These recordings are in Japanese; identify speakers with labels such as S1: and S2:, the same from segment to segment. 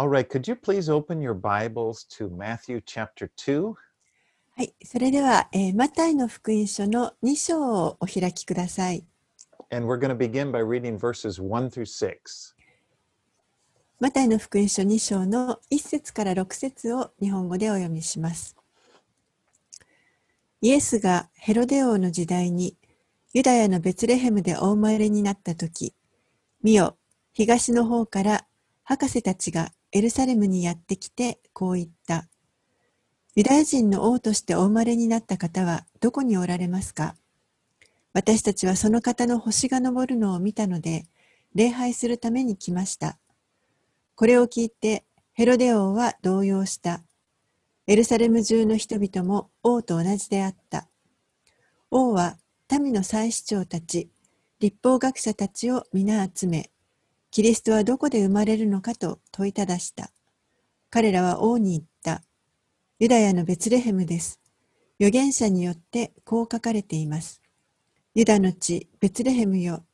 S1: All right, could you please open your Bibles to Matthew chapter 2?
S2: はい、それでは、えーマタイの福音書の2章をお開きください。
S1: And we're going to begin by reading verses 1 through 6.
S2: マタイの福音書2章の1節から6節を日本語でお読みします。イエスがヘロデ王の時代にユダヤのベツレヘムでお生まれになった時、見よ、東の方から博士たちがエルサレムにやってきてこう言った。ユダヤ人の王としてお生まれになった方はどこにおられますか？私たちはその方の星が昇るのを見たので、礼拝するために来ました。これを聞いてヘロデ王は動揺した。エルサレム中の人々も王と同じであった。王は民の祭司長たち、立法学者たちを皆集め、キリストはどこで生まれるのかと問いただした。彼らは王に言った。ユダヤのベツレヘムです。預言者によってこう書かれています。ユダの地、ベツレヘムよ。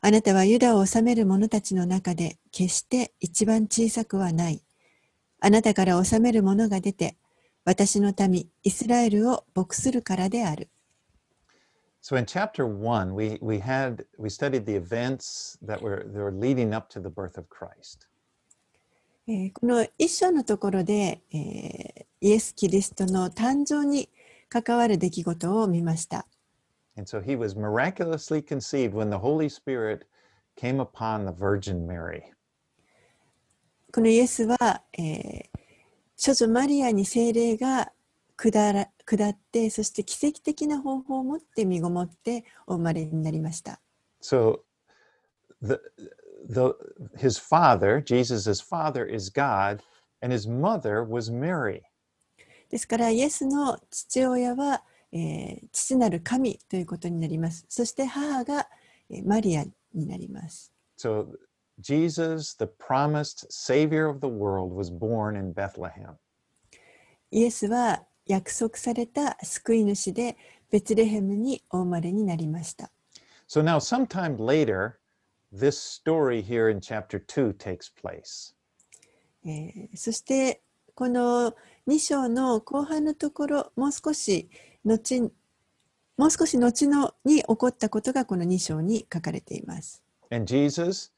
S2: あなたはユダを治める者たちの中で決して一番小さくはない。あなたから治める者が出て、私の民、イスラエルを牧するからである。
S1: So in chapter 1, we, we had we studied the events that were, that were leading up to the birth of Christ.
S2: えーこの一章のところで、えーイエス・キリストの誕生に関わる出来事を見ました。
S1: And so he was miraculously conceived when the Holy Spirit came upon the Virgin Mary.
S2: このイエスは、えー少女マリアに聖霊が下ら下って、そして奇跡的な方法を持って身ごもってお生まれになりました。
S1: So the the his father, Jesus' father is God, and his mother was Mary.
S2: ですから、イエスの父親は、えー父なる神ということになります。そして母が、えーマリアになります。
S1: So Jesus, the promised savior of the world, was born in Bethlehem.
S2: イエスは約束された救い主で、ベツレヘムにお生まれになりました。
S1: So now sometime later, this story here in chapter 2 takes place.
S2: えーそして、この2章の後半のところ、もう少し後、もう少し後のに起こったことがこの2章に書かれています。
S1: And Jesus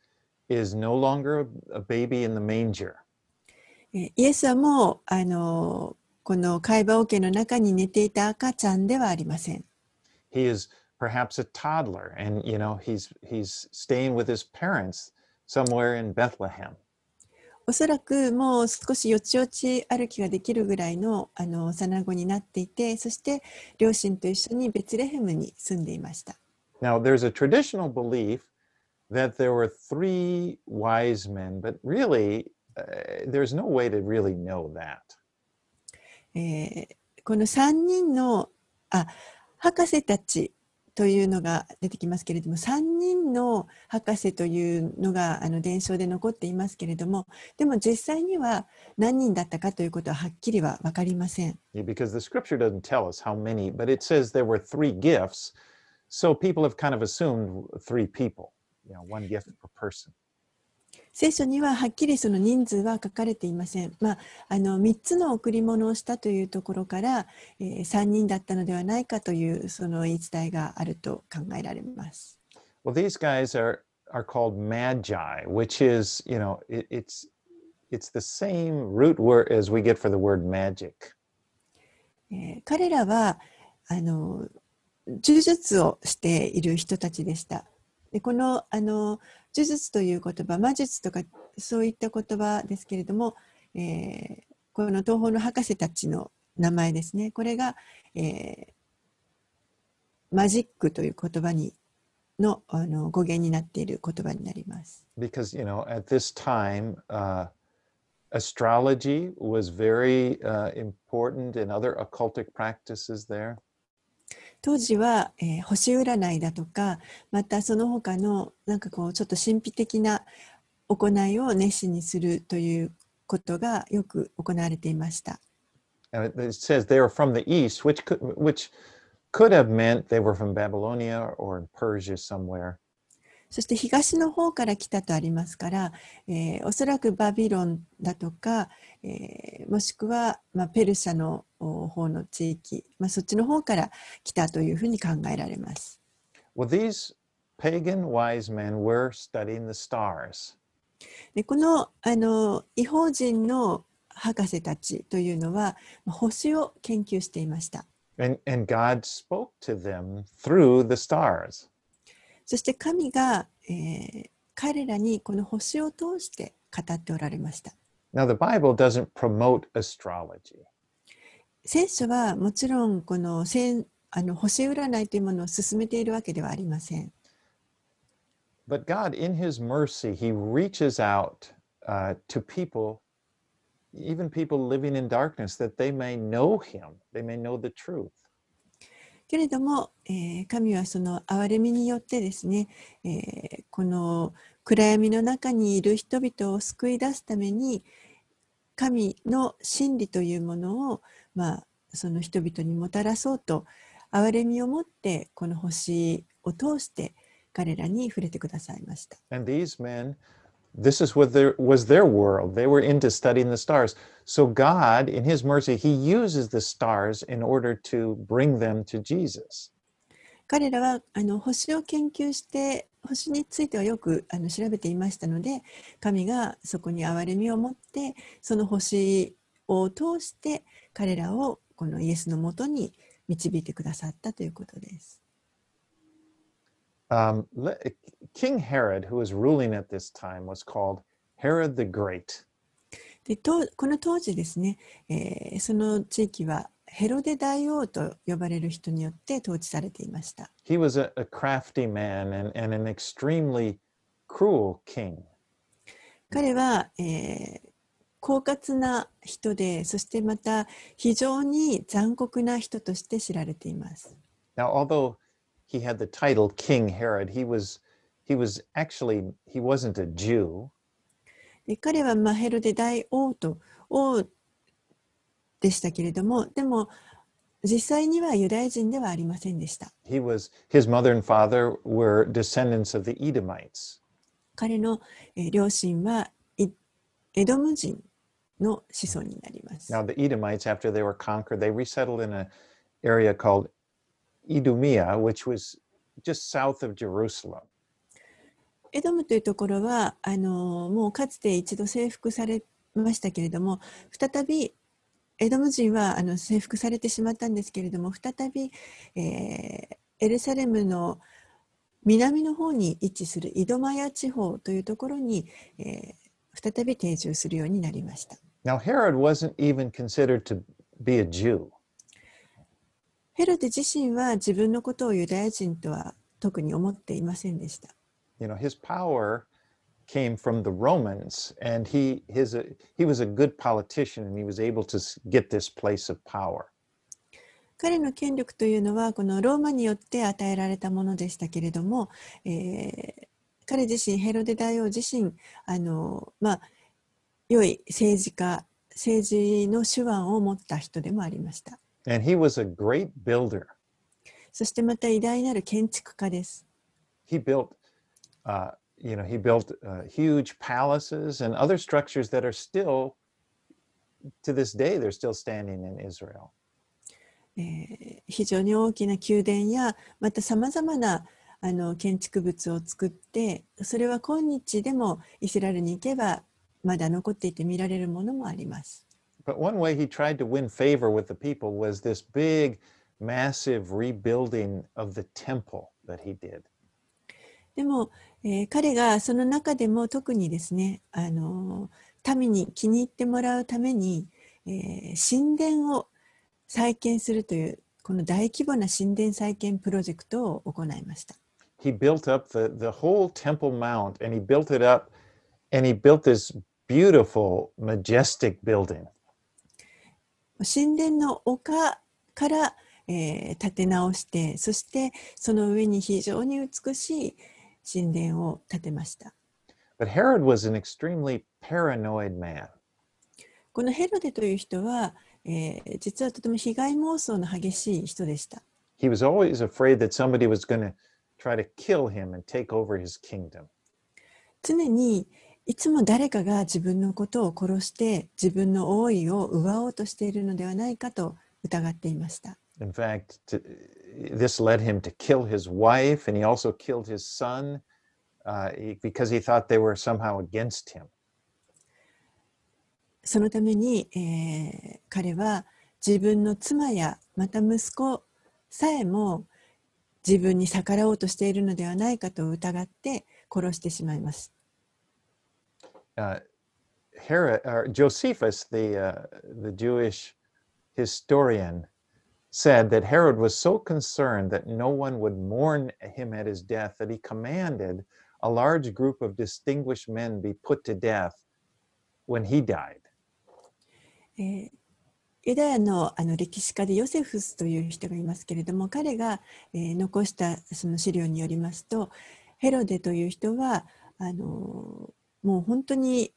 S1: is no longer a baby in the manger.
S2: えーイエスはもう、あのこの貝羽桶の中に寝ていた赤ちゃんではありません。
S1: He is perhaps a toddler and you know he's he's staying with his parents somewhere in Bethlehem.
S2: おそらくもう少しよちよち歩きができるぐらいのあの幼子になっていて、そして両親と一緒にベツレヘムに住んでいました。
S1: Now there's a traditional belief that there were three wise men, but really uh, there's no way to really know that.
S2: えーこの3人のあ博士たちというのが出てきますけれども3人の博士というのがあの伝承で残っていますけれどもでも実際には何人だったかということははっきりは分かりません。
S1: Yeah, because the scripture doesn't tell us how many, but it says there were three gifts. So people have kind of assumed three people, you know, one gift per person.
S2: 聖書にははっきりその人数は書かれていません。まあ、あの3つの贈り物をしたというところから、えー3人だったのではないかというその言い伝えがあると考えられます。
S1: Well, these guys are are called magi, which is, you know, it, it's it's the same root word as we get for the word magic.
S2: えー彼らはあの呪術をしている人たちでした。でこのあの呪術という言葉魔術とかそういった言葉ですけれども、えーこの東方の博士たちの名前ですねこれが、えーマジックという言葉にのあの語源になっている言葉になります。
S1: because you know at this time uh, astrology was very uh, important and other occultic practices there
S2: 当時は、えー、星占いだとかまたその他の何かこうちょっと神秘的な行いを熱心にするということがよく行われていました。
S1: It says
S2: そして東の方から来たとありますから、えー、おそらくバビロンだとか、えー、もしくは、まあ、ペルシャの方の地域、まあ、そっちの方から来たというふうに考えられます。
S1: Well, these pagan wise men were studying the stars.
S2: でこのあの異邦人の博士たちというのはまあ星を研究していました。
S1: And, and God spoke to them through the stars.
S2: そして神が、えー彼らにこの星を通して語っておられました。
S1: Now, the Bible doesn't promote astrology.
S2: 聖書はもちろんこの星あの星占いというものを進めているわけではありません。
S1: But God, in His mercy, He reaches out uh, to people, even people living in darkness, that they may know Him, they may know the truth.
S2: けれども、えー神はその憐れみによってですね、えーこの暗闇の中にいる人々を救い出すために神の真理というものを、まあ、その人々にもたらそうと憐れみを持ってこの星を通して彼らに触れてくださいました。
S1: And these men, this is what their, was their world. They were into studying the stars. So God, in His mercy, He uses the stars in order to bring them to Jesus.
S2: 彼らはあの星を研究して星についてはよくあの調べていましたので神がそこに憐れみを持ってその星を通して彼らをこのイエスのもとに導いてくださったということです。
S1: Um, King Herod, who was ruling at this time, was called Herod the Great.
S2: でとこの当時ですね、えーその地域はヘロデ大王と呼ばれる人によって統治されていました。
S1: He was a, a crafty man and, and an extremely cruel king.
S2: 彼は、えー狡猾な人でそしてまた非常に残酷な人として知られています。
S1: Now, although he had the title King Herod, he was he was actually he wasn't a Jew.
S2: で彼はまあヘロデ大王と王でしたけれどもでも実際にはユダヤ人ではありませんでした。
S1: He was his mother and father were descendants of the Edomites.
S2: 彼の、えー両親はいエドム人の子孫になります。
S1: Now, the Edomites, after they were conquered, they resettled in an area called Idumea, which was just south of Jerusalem.
S2: エドムというところはあのもうかつて一度征服されましたけれども再びエドム人はあの征服されてしまったんですけれども再び、えーエルサレムの南の方に位置するイドマヤ地方というところに、えー再び定住するようになりました。
S1: Now, Herod wasn't even considered to be a Jew.
S2: ヘロデ自身は自分のことをユダヤ人とは特に思っていませんでした。
S1: You know, his power came from the Romans, and he his he was a good politician, and he was able to get this place of power.
S2: 彼の権力というのはこのローマによって与えられたものでしたけれども、えー彼自身ヘロデ大王自身あの、まあ、良い政治家政治の手腕を持った人でもありました
S1: And he was a great builder.
S2: そしてまた偉大なる建築家です
S1: He built, uh, you know, he built uh, huge palaces and other structures that are still, to this day, they're still standing in Israel.
S2: えー非常に大きな宮殿やまたさまざまなあの建築物を作ってそれは今日でもイスラエルに行けばまだ残っていて見られるものもあります。
S1: But one way he tried to win favor with the people was this big, massive rebuilding of the temple that he did.
S2: でも、えー彼がその中でも特にですね、あの民に気に入ってもらうために、えー神殿を再建するというこの大規模な神殿再建プロジェクトを行いました。
S1: He built up the, the whole Temple Mount and he built it up and he built this beautiful, majestic building.
S2: 神殿の丘から、えー建て直してそしてその上に非常に美しい神殿を建てました。
S1: But Herod was an extremely paranoid man.
S2: このヘロデという人は、えー実はとても被害妄想の激しい人でした。
S1: He was always afraid that somebody was going to try to kill him and take over his kingdom.
S2: 常にいつも誰かが自分のことを殺して自分の王位を奪おうとしているのではないかと疑っていました。
S1: In fact, to, this led him to kill his wife, and he also killed his son uh, because he thought they were somehow against him.
S2: そのために、えー彼は自分の妻やまた息子さえも自分に逆らおうとしているのではないかと疑って殺してしまいます。
S1: Uh, Herod, or Josephus, the, uh, the Jewish historian, said that Herod was so concerned that no one would mourn him at his death that he commanded a large group of distinguished men be put to death when he died.
S2: えーユダヤのあの歴史家でヨセフスという人がいますけれども彼が、えー残したその資料によりますとヘロデという人はあの もう本当に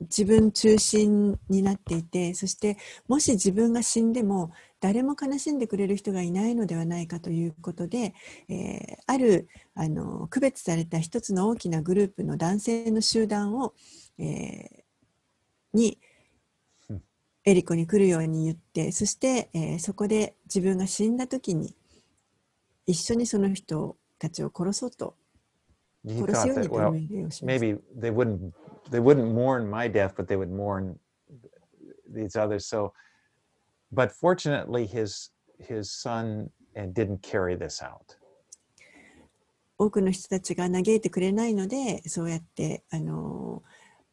S2: 自分中心になっていてそしてもし自分が死んでも誰も悲しんでくれる人がいないのではないかということで、えーあるあの区別された一つの大きなグループの男性の集団を、えーにエリコに来るように言ってそして、えーそこで自分が死んだ時に一緒にその人たちを殺そうと
S1: He thought that, well, maybe they wouldn't they wouldn't mourn my death, but they would mourn these others. So, but fortunately, his his son uh, didn't carry this out.
S2: 多くの人たちが嘆いてくれないのでそうやってあの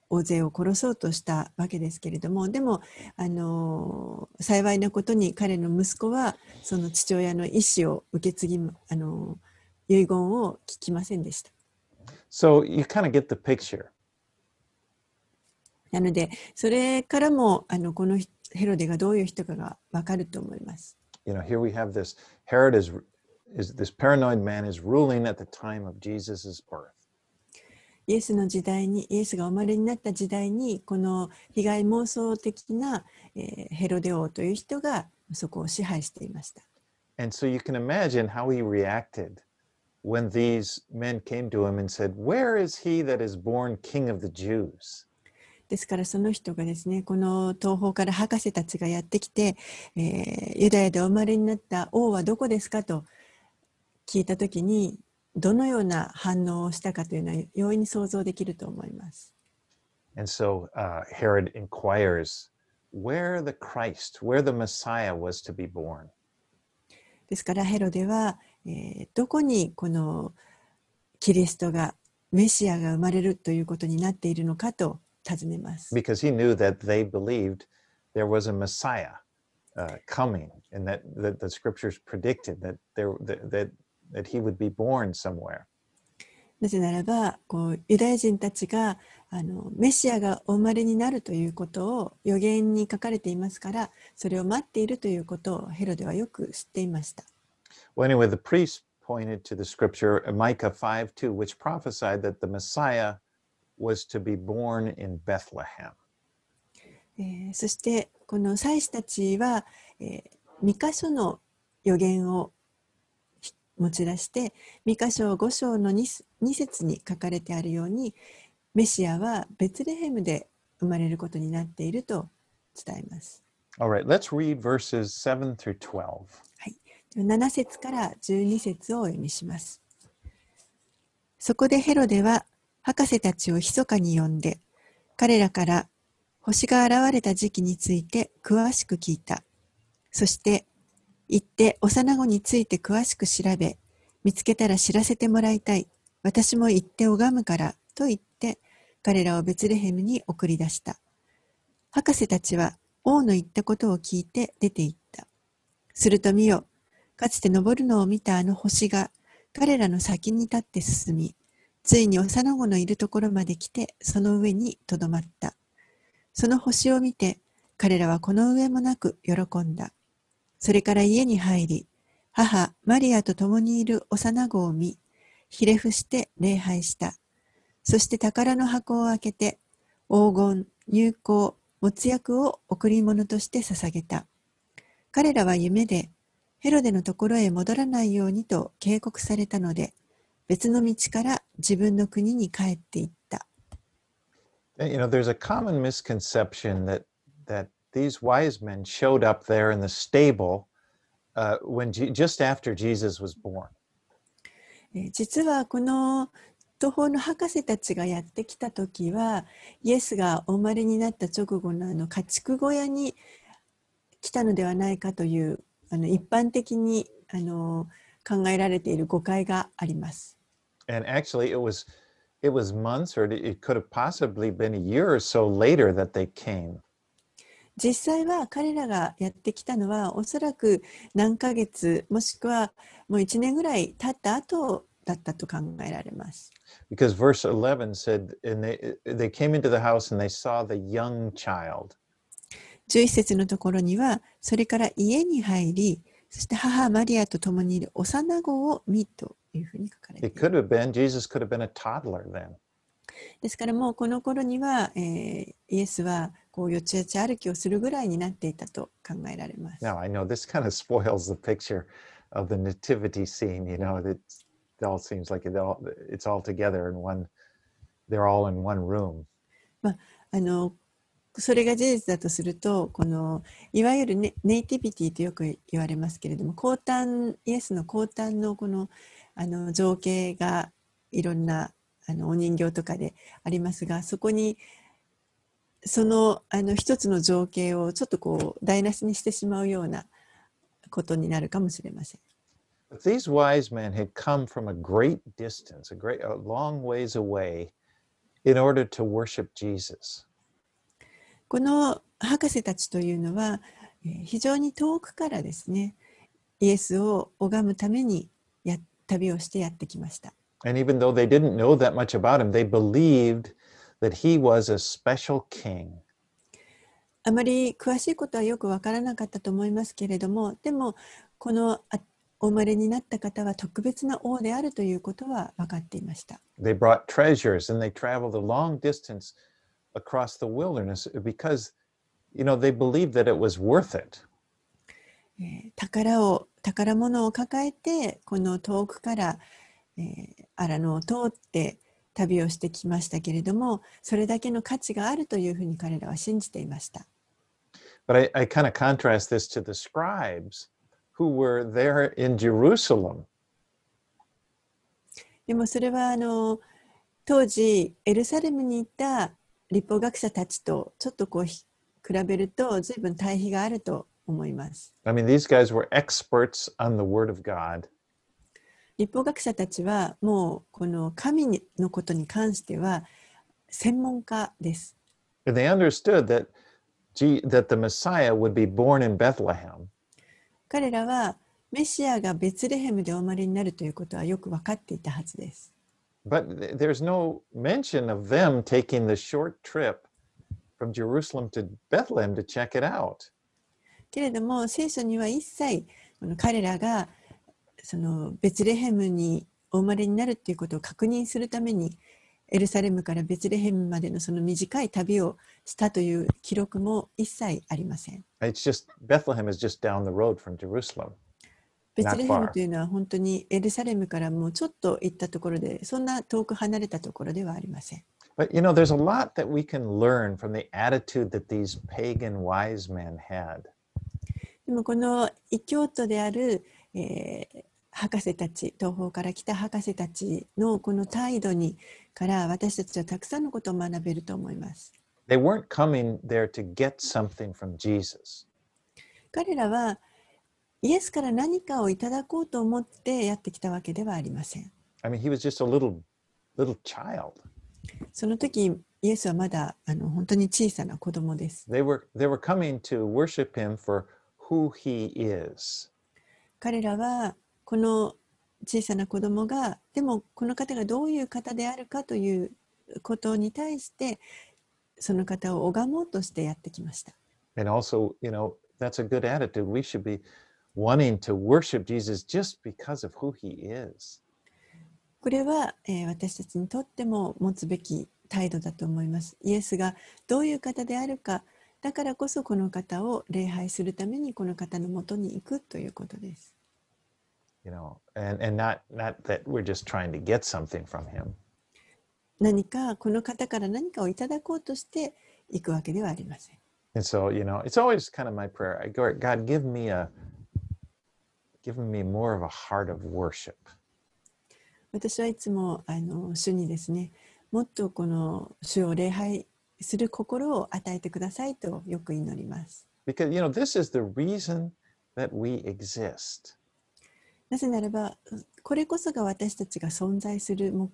S2: 大勢を殺そうとしたわけですけれどもでもあの幸いなことに彼の息子はその父親の意思を受け継ぎあの遺言を聞きませんでした。
S1: So you kind of get the picture.
S2: なのでそれからもあのこのヘロデがどういう人かがわかると思います。
S1: You know, here we have this Herod is is this paranoid man is ruling at the time of Jesus's birth.
S2: イエスの時代にイエスがお生まれになった時代にこの被害妄想的な、えーヘロデ王という人がそこを支配していました。
S1: And so you can imagine how he reacted When these men came to him and said, "Where is he that is born king of the Jews?"
S2: ですからその人がですねこの東方から博士たちがやってきて、えーユダヤでお生まれになった王はどこですかと聞いた時にどのような反応をしたかというのは容易に想像できると思います。
S1: And so uh, Herod inquires where the Christ, where the Messiah was to be born.
S2: ですからヘロデは、えーどこにこのキリストがメシアが生まれるということになっているのかと尋ねます。
S1: because he knew that they believed there was a Messiah uh, coming, and that, that the scriptures predicted that there that, that that he would be born somewhere.
S2: なぜならばこうユダヤ人たちがあのメシアがお生まれになるということを予言に書かれていますからそれを待っているということをヘロデはよく知っていました。
S1: Well, anyway, the priest pointed to the scripture uh, Micah 5 2, which prophesied that the Messiah was to be born in Bethlehem.
S2: えーそしてこの祭司たちは、えー、三箇所の予言をひ持ち出して三箇所5章の 2, 2節に書かれてあるようにメシアはベツレヘムで生まれることになっていると伝えます。
S1: All right, let's read verses 7 through 12.
S2: 7節から12節をお読みします。そこでヘロデは博士たちを密かに呼んで彼らから星が現れた時期について詳しく聞いた。そして行って幼子について詳しく調べ見つけたら知らせてもらいたい。私も行って拝むからと言って彼らをベツレヘムに送り出した。博士たちは王の言ったことを聞いて出て行った。すると見よ、かつて昇るのを見たあの星が彼らの先に立って進み、ついに幼子のいるところまで来てその上にとどまった。その星を見て彼らはこの上もなく喜んだ。それから家に入り、母マリアと共にいる幼子を見、ひれ伏して礼拝した。そして宝の箱を開けて、黄金、入香、没薬を贈り物として捧げた。彼らは夢で、ヘロデのところへ戻らないようにと警告されたので、別の道から自分の国に帰っていった。
S1: You know, there's a common misconception that that these wise men showed up there in the stable uh, when just after Jesus was born.
S2: えー実はこの東方の博士たちがやってきた時はイエスがお生まれになった直後のあの家畜小屋に来たのではないかというあの一般的にあの考えられている誤解があります。
S1: And actually, it was it was months, or it- could have possibly been a year or so later that they came.
S2: 実際は彼らがやってきたのはおそらく何ヶ月もしくはもう1年ぐらい経った後だったと考えられます。
S1: Because verse 11 said, and they they came into the house and they saw the young child.
S2: 11節のところにはそれから家に入りそして母マリアと共にいる幼子を見というふうに書かれてい
S1: It
S2: る
S1: could have been Jesus could have been a toddler then.
S2: ですからもうこの頃には、えーイエスはこうよちよち歩きをするぐらいになっていたと考えられます。
S1: Now I know this kind of spoils the picture of the nativity scene. You know, that it all seems like it all it's all together in one. They're all in one room.
S2: あのそれが事実だとするとこのいわゆるネイティビティとよく言われますけれども降誕イエスの降誕のこのあの情景がいろんなあのお人形とかでありますがそこにそのあの一つの情景をちょっとこう台無しにしてしまうようなことになるかもしれません。
S1: But these wise men had come from a great distance, a great, a long ways away, in order to worship Jesus.
S2: この博士たちというのはえー非常に遠くからですねイエスを拝むためにや旅をしてやってきました
S1: And even though they didn't know that much about him, they believed that he was a special king.
S2: あまり詳しいことはよくわからなかったと思いますけれどもでもこのあお生まれになった方は特別な王であるということは分かっていました
S1: They brought treasures and they traveled a long distance across the wilderness because, you know, they believed that it was worth it.
S2: えー宝を宝物を抱えてこの遠くから、えー荒野を通って旅をしてきましたけれどもそれだけの価値があるというふうに彼らは信じていました
S1: But I, I kind of contrast this to the scribes who were there in Jerusalem.
S2: でもそれはあの当時エルサレムにいた立法学者たちとちょっとこうひ比べると随分対比があると思います。
S1: I mean, these guys were experts on the Word of God.
S2: 立法学者たちはもうこの神にのことに関しては専門家です。
S1: And they understood that, G, that the Messiah would be born in Bethlehem.
S2: 彼らはメシアがベツレヘムでお生まれになるということはよく分かっていたはずです。
S1: But th- there's no mention of them taking the short trip from Jerusalem to Bethlehem to check it out.
S2: けれども聖書には一切この彼らがそのベツレヘムにお生まれになるということを確認するためにエルサレムからベツレヘムまでのその短い旅をしたという記録も一切ありません。
S1: It's just Bethlehem is just down the road from Jerusalem.
S2: ベツレヘム.というのは本当にエルサレムからもうちょっと行ったところでそんな遠く離れたところではありません。
S1: But you know, there's a lot that we can learn from the attitude that these pagan wise men had.
S2: でもこの異教徒である、えー博士たち東方から来た博士たちのこの態度にから私たちはたくさんのことを学べると思います。
S1: They weren't coming there to get something from Jesus.
S2: 彼らはイエスから何かをいただこうと思ってやってきたわけではありません。
S1: I mean, he was just a little little child.
S2: その時イエスはまだあの本当に小さな子供です。
S1: They were they were coming to worship him for who he is.
S2: 彼らはこの小さな子供がでもこの方がどういう方であるかということに対してその方を拝もうとしてやってきました。
S1: And also, you know, that's a good attitude. We should be
S2: これは、私たちにとっても持つべき態度だと思います。イエスがどういう方であるか、だからこそこの方を礼拝するためにこの方のもとに行くということです。何かこの方から何かをいただこうとしていくわけではありません。
S1: Give me more of a heart of worship.
S2: 私はいつもあの主にですね、もっとこの主を礼拝する心を与えてくださいとよく祈ります。
S1: Because, you know, this is the reason that we exist.
S2: なぜならば、これこそが私たちが存在するも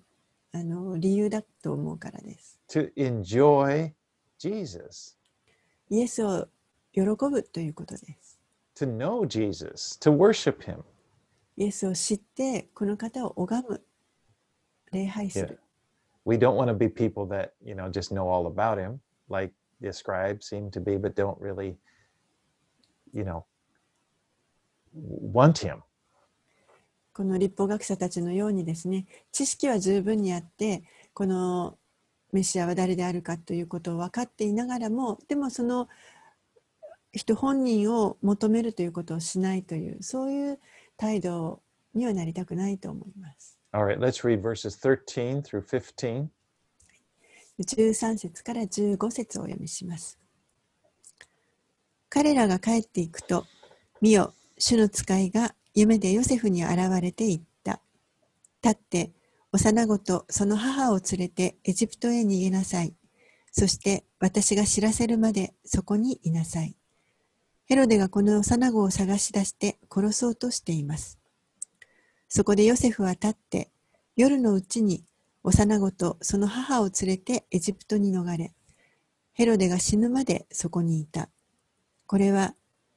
S2: あの理由だと思うからです。
S1: To enjoy Jesus,
S2: イエスを喜ぶということです。
S1: To know Jesus, to worship him.
S2: イエスを知って、この方を拝む、礼拝す
S1: Yeah.
S2: る。
S1: We don't want to be people that, you know, just know all about him, like the scribes seem to be, but don't really, you know, want him.
S2: この立法学者たちのようにですね、知識は十分にあって、このメシアは誰であるかということを分かっていながらも、でもその人本人を求めるということをしないという、そういう態度にはなりたくないと思います。
S1: All right, let's read verses 13 through 15.
S2: 13節から15節をお読みします。彼らが帰っていくと、見よ、主の使いが夢でヨセフに現れて言った。立って、幼子とその母を連れてエジプトへ逃げなさい。そして私が知らせるまでそこにいなさい。ヘロデがこの幼子を探し出して殺そうとしています。そこでヨセフは立って、夜のうちに幼子とその母を連れてエジプトに逃れ、ヘロデが死ぬまでそこにいた。これは、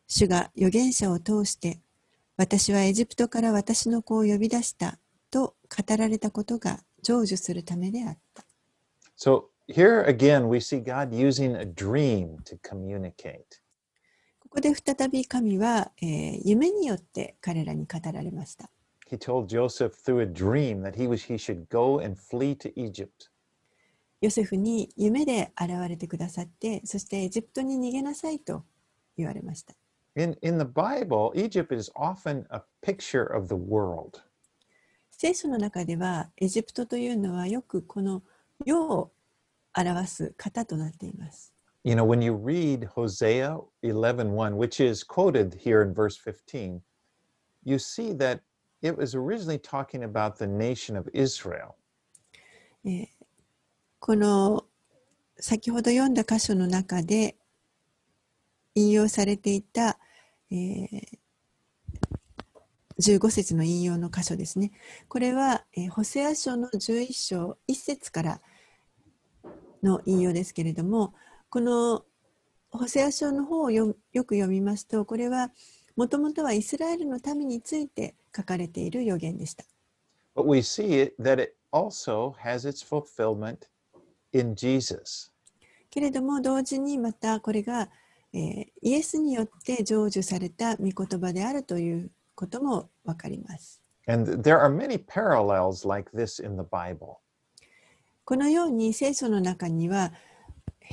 S2: 主が預言者を通して、私はエジプトから私の子を呼び出したと語られたことが成就するためであった。
S1: So here again, we see God using a dream to communicate.
S2: ここで再び神は、えー夢によって彼らに語られました。
S1: He told Joseph through a dream that he was he should go and flee to Egypt.
S2: ヨセフに夢で現れてくださって、そしてエジプトに逃げなさいと言われました。
S1: In in the Bible, Egypt is often a picture of the world.
S2: 聖書の中ではエジプトというのはよくこの世を表す型となっています。
S1: You know, when you read Hosea 11:1, which is quoted here in verse 15, you see that it was originally talking about the nation of Israel.
S2: えーこの先ほど読んだ箇所の中で引用されていた、えー15節の引用の箇所ですね。これは、えーホセア書の11章1節からの引用ですけれども、このホセア書の方をよよく読みますと、これはもともとはイスラエルの民について書かれている予言でした。
S1: But we see it that it also has its fulfillment in Jesus.
S2: けれども同時にまたこれが、えーイエスによって成就された御言葉であるということもわかります。
S1: And there are many parallels like this in the Bible.
S2: このように聖書の中には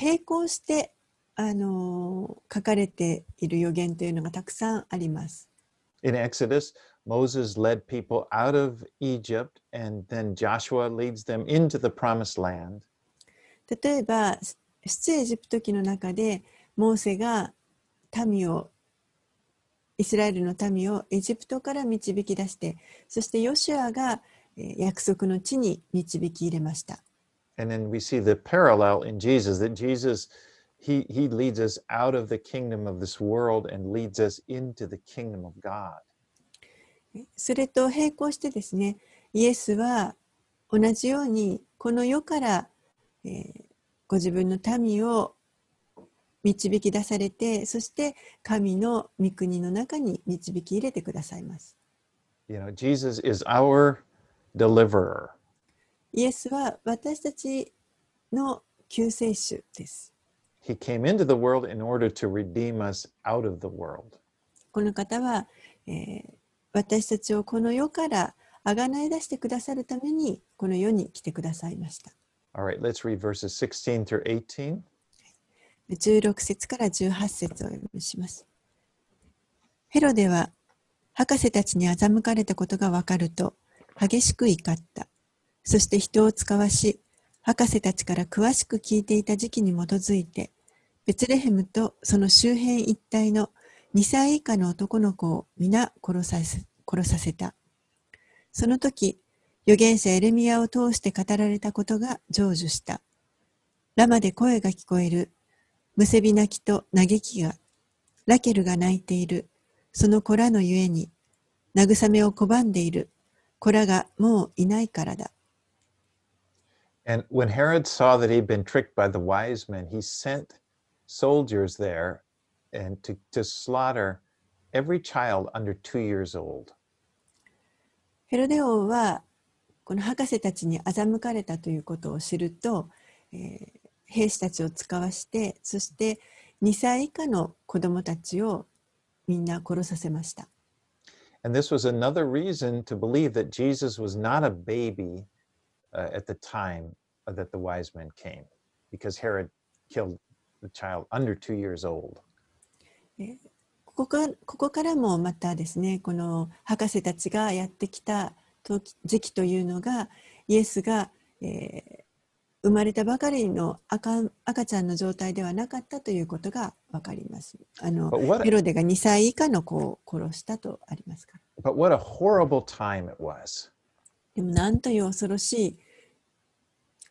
S2: 並行して、あのー書かれている予言というのがたくさんあります。
S1: In Exodus, Moses led people out of Egypt, and then Joshua leads them into the promised land.
S2: 例えば出エジプト記の中でモーセが民をイスラエルの民をエジプトから導き出してそしてヨシュアがえー約束の地に導き入れました。
S1: And then we see the parallel in Jesus that Jesus he he leads us out of the kingdom of this world and leads us into the kingdom of God.
S2: それと並行してですねイエスは同じようにこの世から、えーご自分の民を導き出されてそして神の御国の中に導き入れてくださいます。
S1: You know, Jesus is our deliverer.
S2: イエスは私たちの救世主です。
S1: He came into the world in order to redeem us out of the world.
S2: この方は、えー私たちをこの世からあがない出してくださるためにこの世に来てくださいました。
S1: All right, let's read verses 16 through 18.
S2: 16節から18節をお読みします。ヘロデは博士たちに欺かれたことがわかると激しく怒った。そして人を使わし、博士たちから詳しく聞いていた時期に基づいて、ベツレヘムとその周辺一帯の2歳以下の男の子を皆殺させ殺させた。その時、預言者エレミアを通して語られたことが成就した。ラマで声が聞こえる。むせび泣きと嘆きが。ラケルが泣いている。その子らのゆえに、慰めを拒んでいる。子らがもういないからだ。
S1: And when Herod saw that he'd been tricked by the wise men, he sent soldiers there and to, to slaughter every child under two years old.
S2: ヘロデ王はこの博士たちに欺かれたということを知ると、えー兵士たちを使わしてそして2歳以下の子供たちをみんな殺させました。
S1: And this was another reason to believe that Jesus was not a baby uh, at the time that the wise men came, because Herod killed the child under two years old.
S2: ここかここからもまたですねこの博士たちがやってきた時時期というのがイエスが、えー生まれたばかりの赤赤ちゃんの状態ではなかったということが分かります。あのヘロデが2歳以下の子を殺したとありますから。
S1: but what a horrible time it was.
S2: でもなんという恐ろしい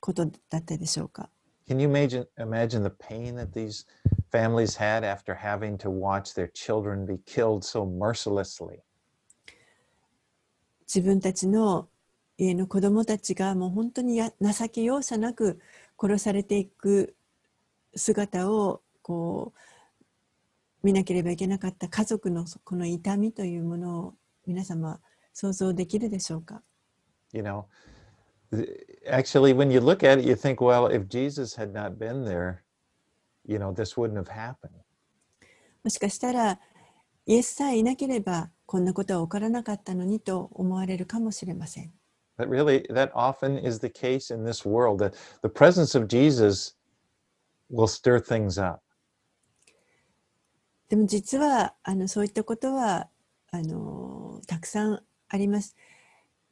S2: ことだったでしょうか。
S1: Can you imagine, imagine the pain that these families had after having to watch their children be killed so mercilessly?
S2: 自分たちの家の子供たちがもう本当にや情け容赦なく殺されていく姿をこう見なければいけなかった家族のこの痛みというものを皆様想像できるでしょうか
S1: You know, actually, when you look at it, you think, well, if Jesus had not been there, you know, this wouldn't have happened.
S2: もしかしたらイエスさえいなければこんなことは起こらなかったのにと思われるかもしれません。
S1: But really, that often is the case in this world that the presence of Jesus will stir things up.
S2: でも実はあのそういったことはあのたくさんあります。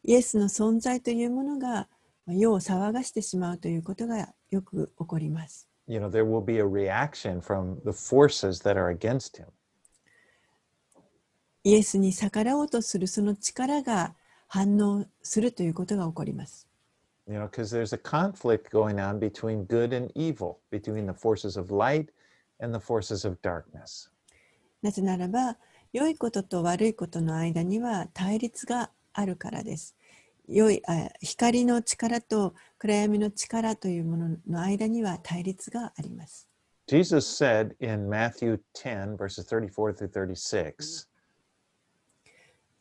S2: イエスの存在というものがまあ世を騒がしてしまうということがよく起こります。
S1: You know, there will be a reaction from the forces that are against him.
S2: イエスに逆らおうとするその力が反応するということが起こります。
S1: You know, because there's a conflict going on between good and evil, between the forces of light and the forces of darkness.
S2: なぜならば良いことと悪いことの間には対立があるからです。良いあ光の力と暗闇の力というものの間には対立があります。
S1: Jesus said in Matthew 10, verses 34 through 36,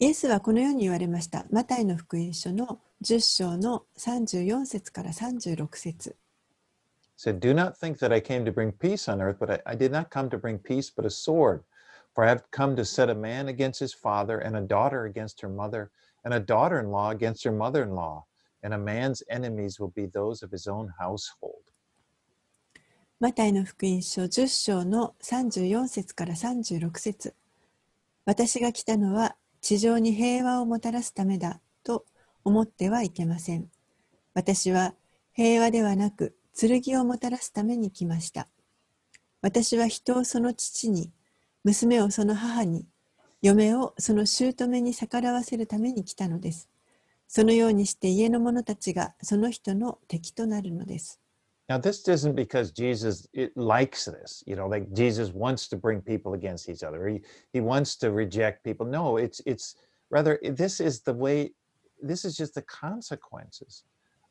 S2: イエスはこのように言われました。マタイの福音書の10章の34節から36節
S1: said, Do not think that I came to bring peace on earth, but I, I did not come to bring peace, but a sword. For I have come to set a man against his father, and a daughter against her mother, and a daughter in law against her mother in law. And a man's enemies will be those of his own household.
S2: マタイの福音書10章の34節から36節私が来たのは地上に平和をもたらすためだと思ってはいけません。私は平和ではなく剣をもたらすために来ました。私は人をその父に、娘をその母に、嫁をその姑に逆らわせるために来たのです。そのようにして家の者たちがその人の敵となるのです。
S1: Now, this isn't because Jesus likes this, you know, like Jesus wants to bring people against each other. He he wants to reject people. No, it's it's rather this is the way. This is just the consequences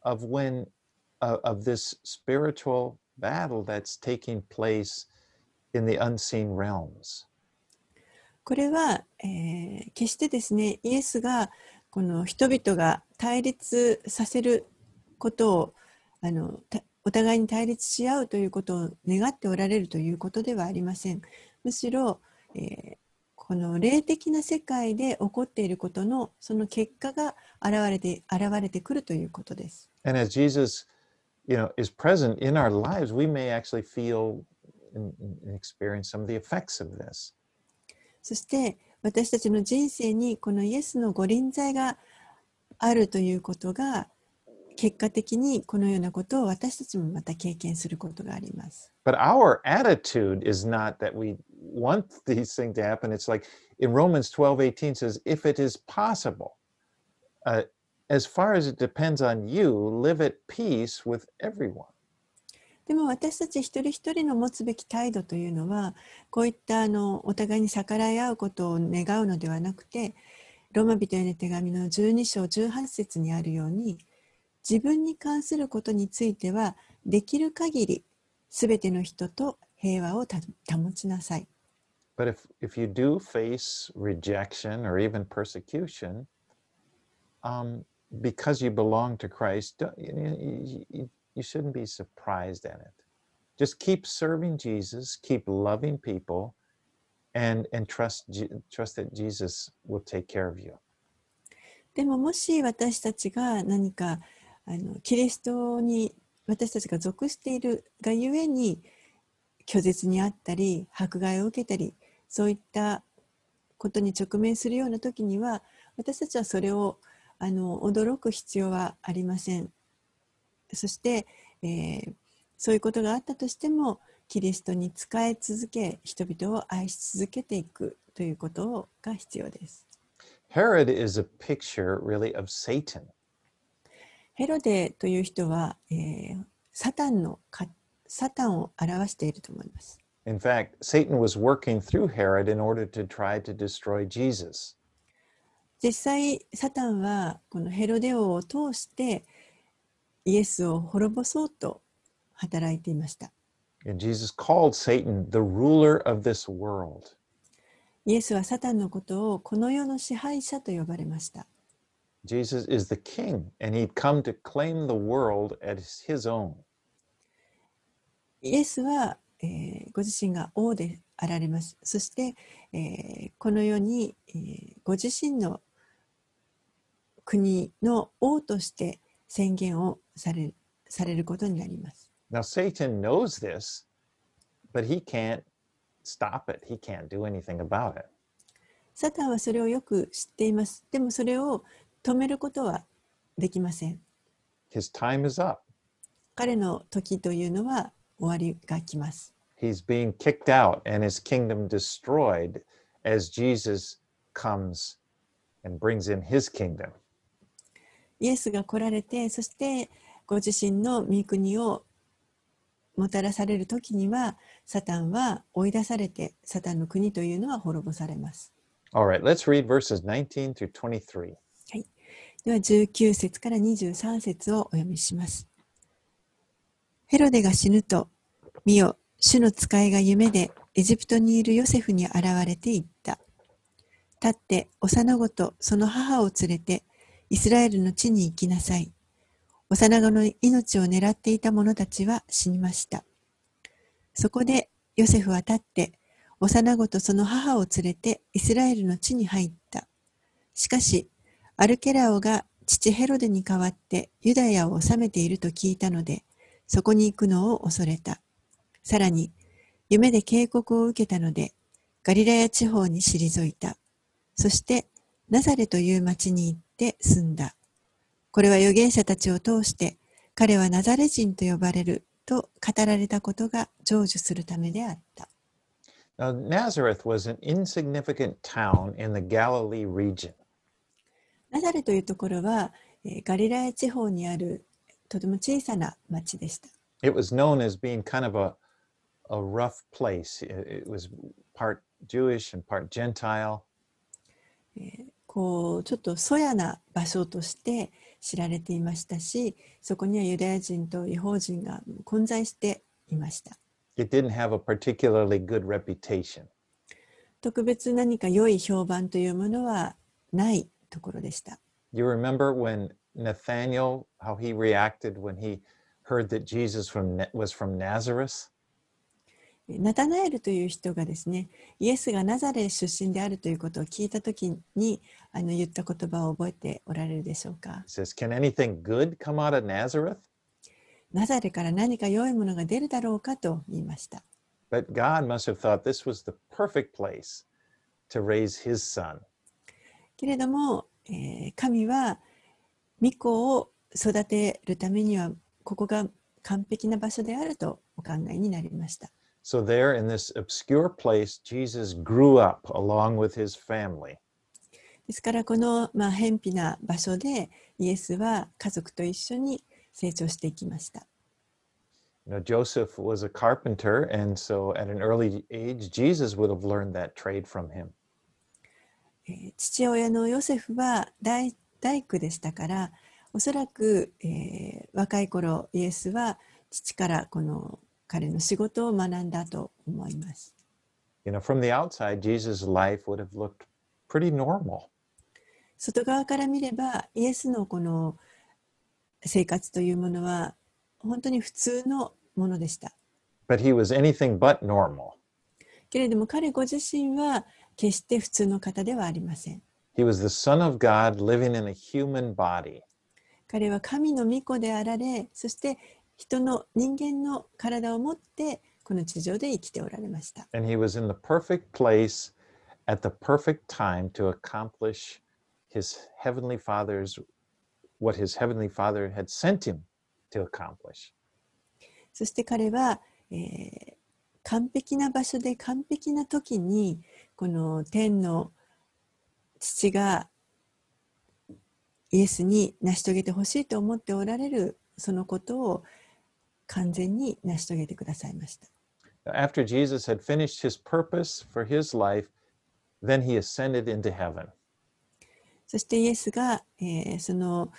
S1: of when uh, of this spiritual battle that's taking place in the unseen realms.
S2: これは、えー決してですねイエスがこの人々が対立させることをあのお互いに対立し合うということを願っておられるということではありません。むしろ、えーこの霊的な世界で起こっていることのその結果が現れて現れてくるということです。
S1: And as Jesus, you know, is present in our lives, we may actually feel and experience some of the effects of this.
S2: そして私たちの人生にこのイエスのご臨在があるということが結果的にこのようなことを私たちもまた経験することがあります。
S1: But our attitude is not that we want these things to happen. It's like in Romans 12 18 says, if it is possible, uh, as far as it depends on you, live at peace with everyone.
S2: でも私たち一人一人の持つべき態度というのはこういったあのお互いに逆らい合うことを願うのではなくてローマ人への手紙の12章18節にあるように自分に関することについてはできる限りすべての人と平和をた保ちなさい。
S1: But if, if you do face rejection or even persecution, um, because you belong to Christ, you, you, you, shouldn't be surprised at it. Just keep serving Jesus, keep loving people, and, and trust, trust that Jesus will take care of you.
S2: でももし私たちが何かあのキリストに私たちが属しているがゆえに拒絶にあったり迫害を受けたりそういったことに直面するような時には私たちはそれをあの驚く必要はありません。そして、えーそういうことがあったとしてもキリストに仕え続け人々を愛し続けていくということが必要です。
S1: Herod is a picture, really, of Satan.
S2: ヘロデという人は、えーサタンのかサタンを表していると思います。
S1: In fact, Satan was working through Herod in order to try to destroy Jesus.
S2: 実際サタンはこのヘロデ王を通してイエスを滅ぼそうと働いていました。
S1: And Jesus called Satan the ruler of this world.
S2: イエスはサタンのことをこの世の支配者と呼ばれました。
S1: Jesus is the king, and he'd come to claim the world as his own.
S2: イエスは、えーご自身が王であられます。そして、えーこの世に、えーご自身の国の王として宣言をされされることになります。
S1: Now, Satan knows this, but he can't stop it. He can't do anything about it.
S2: サタンはそれをよく知っています。でもそれを止めることはできません。
S1: His time is up.
S2: 彼の時というのは終わりが来ます。
S1: He's being kicked out and his kingdom destroyed as Jesus comes and brings in his kingdom.
S2: イエスが来られて、そしてご自身の御国をもたらされる時には、サタンは追い出されて、サタンの国というのは滅ぼされます。
S1: All right, let's read verses 19 through 23.
S2: では19節から23節をお読みします。ヘロデが死ぬと、見よ、主の使いが夢でエジプトにいるヨセフに現れて言った。立って幼子とその母を連れてイスラエルの地に行きなさい。幼子の命を狙っていた者たちは死にました。そこでヨセフは立って幼子とその母を連れてイスラエルの地に入った。しかし、アルケラオが父ヘロデに代わってユダヤを治めていると聞いたので、そこに行くのを恐れた。さらに、夢で警告を受けたので、ガリラヤ地方に退いた。そして、ナザレという町に行って住んだ。これは預言者たちを通して、彼はナザレ人と呼ばれると語られたことが成就するためであった。
S1: Now, Nazareth was an insignificant town in the Galilee region.
S2: ナザレというところは、えーガリラヤ地方にあるとても小さな町でした。
S1: It was known as being kind of a, a rough place. It, it was part Jewish and part Gentile.
S2: こうちょっとそやな場所として知られていましたしそこにはユダヤ人と違法人が混在していました
S1: It didn't have a particularly good reputation.
S2: 特別何か良い評判というものはないところでした
S1: You remember when Nathaniel, how he reacted when he heard that Jesus from, was from Nazareth?
S2: ナタナエルという人がですねイエスがナザレ出身であるということを聞いた時にあの言った言葉を覚えておられるでしょうか
S1: says, Can anything good come out of Nazareth?
S2: ナザレから何か良いものが出るだろうかと言いました
S1: But God must have thought this was the perfect place to raise his son.
S2: けれども、えー神は御子を育てるためにはここが完璧な場所であるとお考えになりました。
S1: So, there in this obscure place, Jesus grew up along with his family.
S2: ですからこの、まあ、偏僻な場所でイエスは家族と一緒に成長していきました。
S1: You know, Joseph was a carpenter, and so at an early age, Jesus would have learned that trade from him.
S2: えー父親のヨセフは大大工でしたからおそらく、えー若い頃イエスは父からこの彼の仕事を学んだと思います。
S1: You know, from the outside, Jesus' life would have looked pretty normal.
S2: 外側から見ればイエスのこの生活というものは本当に普通のものでした。
S1: But he was anything but normal.
S2: けれども彼ご自身は決して普通の方ではありません。
S1: He was the Son of God living in a human body.
S2: 彼は神の御子であられそして人の人間の体を持ってこの地上で生きておられました。
S1: And he was in the perfect place at the perfect time to accomplish his heavenly father's what his heavenly father had sent him to accomplish.
S2: そして彼は、えー完璧な場所で完璧な時にこの天の父がイエスに成し遂げてほしいと思っておられるそのことを完全に成し遂げてくださいました。
S1: After Jesus had finished his purpose for his life, then he ascended into heaven.
S2: そしてイエスが、えーその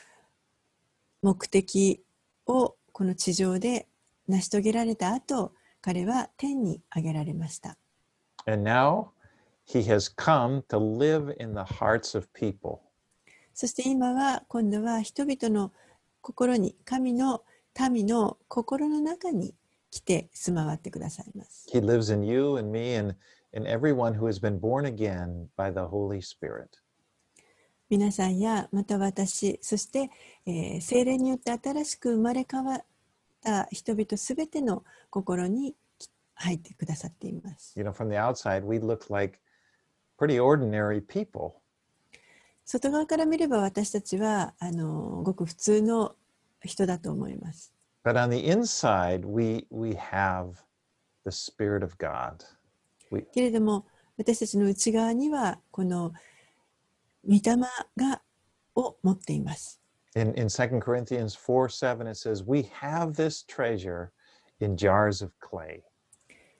S2: 目的をこの地上で成し遂げられた後彼は天に上げられました。
S1: And now he has come to live in the hearts of people.
S2: そして今は今度は人々の心に神の民の心の中に来て住まわってくださいます。
S1: He lives in you and me and, and everyone who has been born again by the Holy Spirit.
S2: 皆さんやまた私そして、えー聖霊によって新しく生まれ変わった人々すべての心に入ってくださっています。
S1: You know, from the outside, we look like pretty ordinary people.
S2: 外側から見れば私たちはあのごく普通の人だと思います。
S1: But on the inside, we, we have the Spirit of God.
S2: けれども私たちの内側にはこの御霊がを持っています。
S1: In, in 2 Corinthians 4 7, it says, We have this treasure in jars of clay.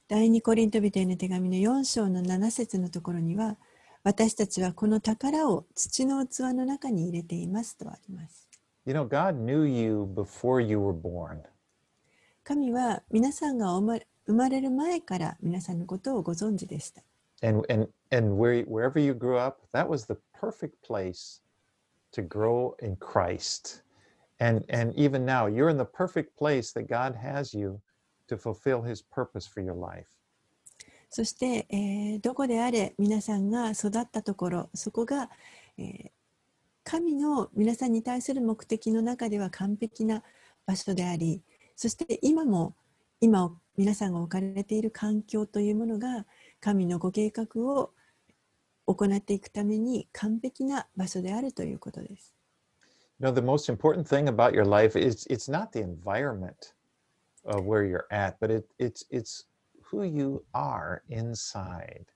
S2: 第二コリント人への手紙の4章の7節のところには私たちはこの宝を土の器の中に入れていますとあります。
S1: You know, God knew you before you were born.
S2: 神は皆さんが生まれる前から皆さんのことをご存知でした。
S1: And, and, and where, wherever you grew up, that was the perfect place to grow in Christ. And, and even now, you're in the perfect place that God has you to fulfill his purpose for your life.
S2: そして、えーどこであれ皆さんが育ったところそこが、えー神の皆さんに対する目的の中では完璧な場所でありそして今も今皆さんが置かれている環境というものが神のご計画を行っていくために完璧な場所であるということです。
S1: You know, the most important thing about your life is it's not the environment of where you're at, but it, it's it's who you are inside.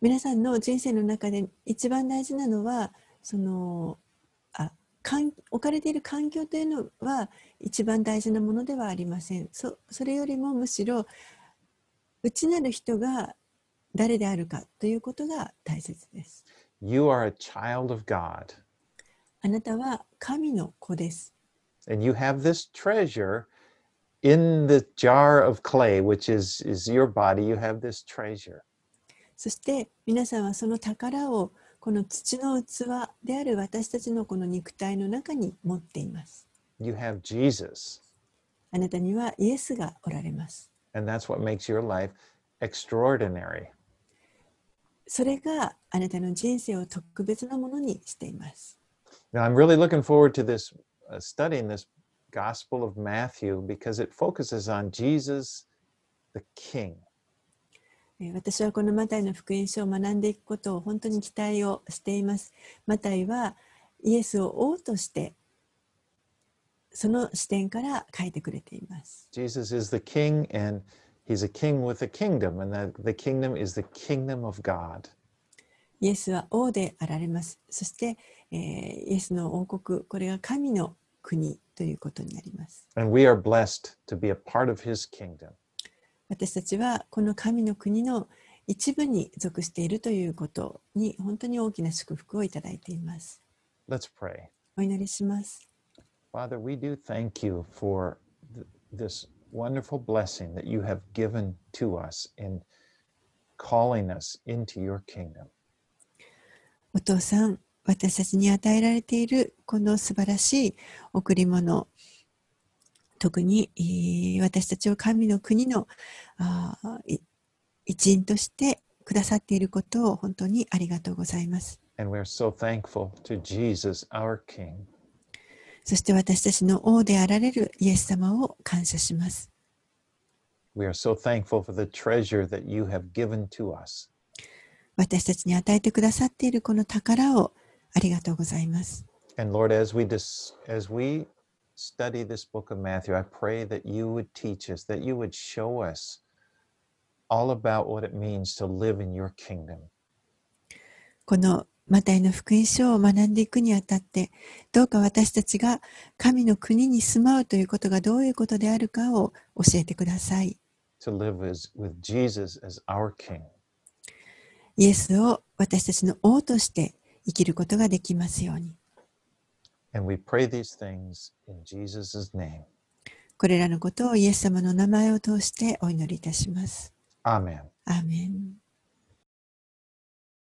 S2: 皆さんの人生の中で一番大事なのはそのあかん置かれている環境というのは一番大事なものではありませんそそれよりもむしろ内なる人が誰であるかということが大切です
S1: You are a child of God,
S2: あなたは神の子です
S1: and you have this treasure in the jar of clay, which is is your body. You have this treasure.
S2: そして皆さんはその宝をこの土の器である私たちのこの肉体の中に持っています
S1: You have Jesus,
S2: あなたにはイエスがおられます
S1: and that's what makes your life extraordinary.
S2: それがあなたの人生を特別なものにしています。
S1: Now, I'm really looking forward to this uh, studying this Gospel of Matthew because it focuses on Jesus, the King.
S2: えー私はこのマタイの福音書を学んでいくことを本当に期待をしています。マタイはイエスを王としてその視点から書いてくれています。
S1: Jesus is the king, and he's a king with a kingdom, and that the kingdom is the kingdom of God.
S2: イエスは王であられます。そして、えーイエスの王国、これが神の国ということになります。
S1: And we are blessed to be a part of his kingdom.
S2: 私たちはこの神の国の一部に属しているということに本当に大きな祝福をいただいています。
S1: Let's pray.
S2: お祈りします。
S1: Father, we do thank you for th- this wonderful blessing that you have given to us in calling us into your kingdom.
S2: お父さん、私たちに与えられているこの素晴らしい贈り物、特にえー私たちを神の国の一員としてくださっていることを本当にありがとうございます。
S1: And we're so thankful to Jesus, our King.
S2: そして私たちの王であられるイエス様を感謝します。
S1: We are so thankful for the treasure that you have given to us.
S2: 私たちに与えてくださっているこの宝をありがとうございます。
S1: And Lord, as we dis- as we study this book of Matthew, I pray that you would teach us, that you would show us all about what it means to live in your kingdom.
S2: このマタイの福音書を学んでいくにあたって、どうか私たちが神の国に住まうということがどういうことであるかを教えてください。
S1: to live with Jesus as our King.
S2: イエスを私たちの王として生きることができますように。
S1: And we pray these things in Jesus' name.
S2: これらのことをイエス様の名前を通してお祈りいたします。
S1: Amen.
S2: アーメン。